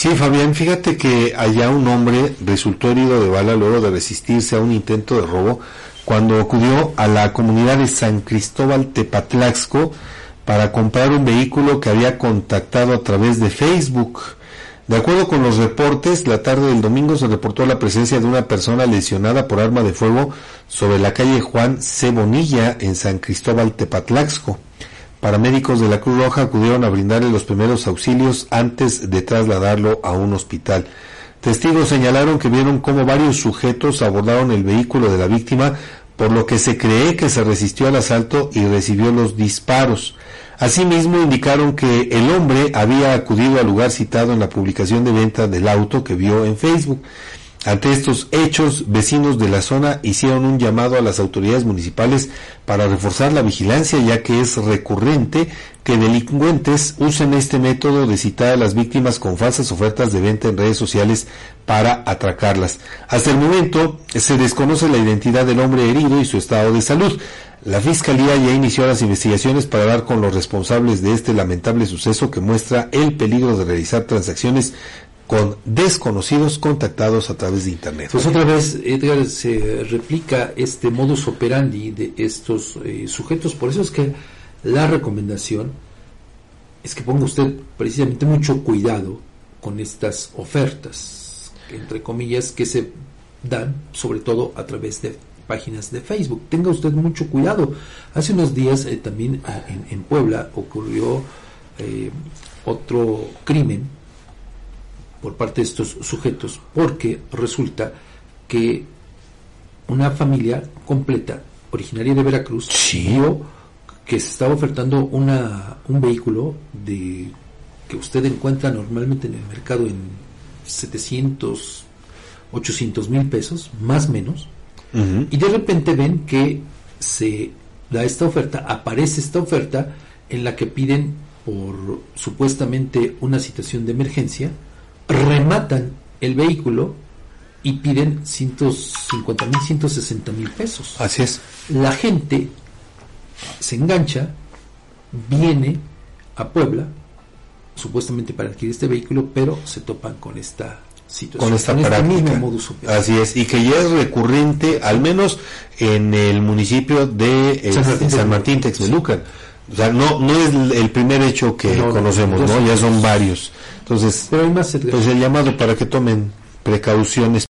Sí, Fabián, fíjate que allá un hombre resultó herido de bala luego de resistirse a un intento de robo cuando acudió a la comunidad de San Cristóbal Tepatlaxco para comprar un vehículo que había contactado a través de Facebook. De acuerdo con los reportes, la tarde del domingo se reportó la presencia de una persona lesionada por arma de fuego sobre la calle Juan C. Bonilla en San Cristóbal Tepatlaxco. Paramédicos de la Cruz Roja acudieron a brindarle los primeros auxilios antes de trasladarlo a un hospital. Testigos señalaron que vieron cómo varios sujetos abordaron el vehículo de la víctima, por lo que se cree que se resistió al asalto y recibió los disparos. Asimismo, indicaron que el hombre había acudido al lugar citado en la publicación de venta del auto que vio en Facebook. Ante estos hechos, vecinos de la zona hicieron un llamado a las autoridades municipales para reforzar la vigilancia, ya que es recurrente que delincuentes usen este método de citar a las víctimas con falsas ofertas de venta en redes sociales para atracarlas. Hasta el momento se desconoce la identidad del hombre herido y su estado de salud. La Fiscalía ya inició las investigaciones para dar con los responsables de este lamentable suceso que muestra el peligro de realizar transacciones con desconocidos contactados a través de Internet. Pues otra vez, Edgar, se replica este modus operandi de estos eh, sujetos. Por eso es que la recomendación es que ponga usted precisamente mucho cuidado con estas ofertas, entre comillas, que se dan sobre todo a través de páginas de Facebook. Tenga usted mucho cuidado. Hace unos días eh, también en, en, Puebla ocurrió eh, otro crimen por parte de estos sujetos, porque resulta que una familia completa, originaria de Veracruz, vio que se estaba ofertando una, un vehículo de que usted encuentra normalmente en el mercado en 700, 800 mil pesos, más o menos, y de repente ven que se da esta oferta, aparece esta oferta en la que piden por supuestamente una situación de emergencia, rematan el vehículo y piden 150 mil, 160 mil pesos. Así es. La gente se engancha, viene a Puebla, supuestamente para adquirir este vehículo, pero se topan con esta situación. Con esta práctica. Así es, y que ya es recurrente, al menos en el municipio de San Martín, San Martín Texmelucan. O sea, no, no es el primer hecho que conocemos, ¿no? Ya son varios. Entonces, Pero hay más, pues el llamado para que tomen precauciones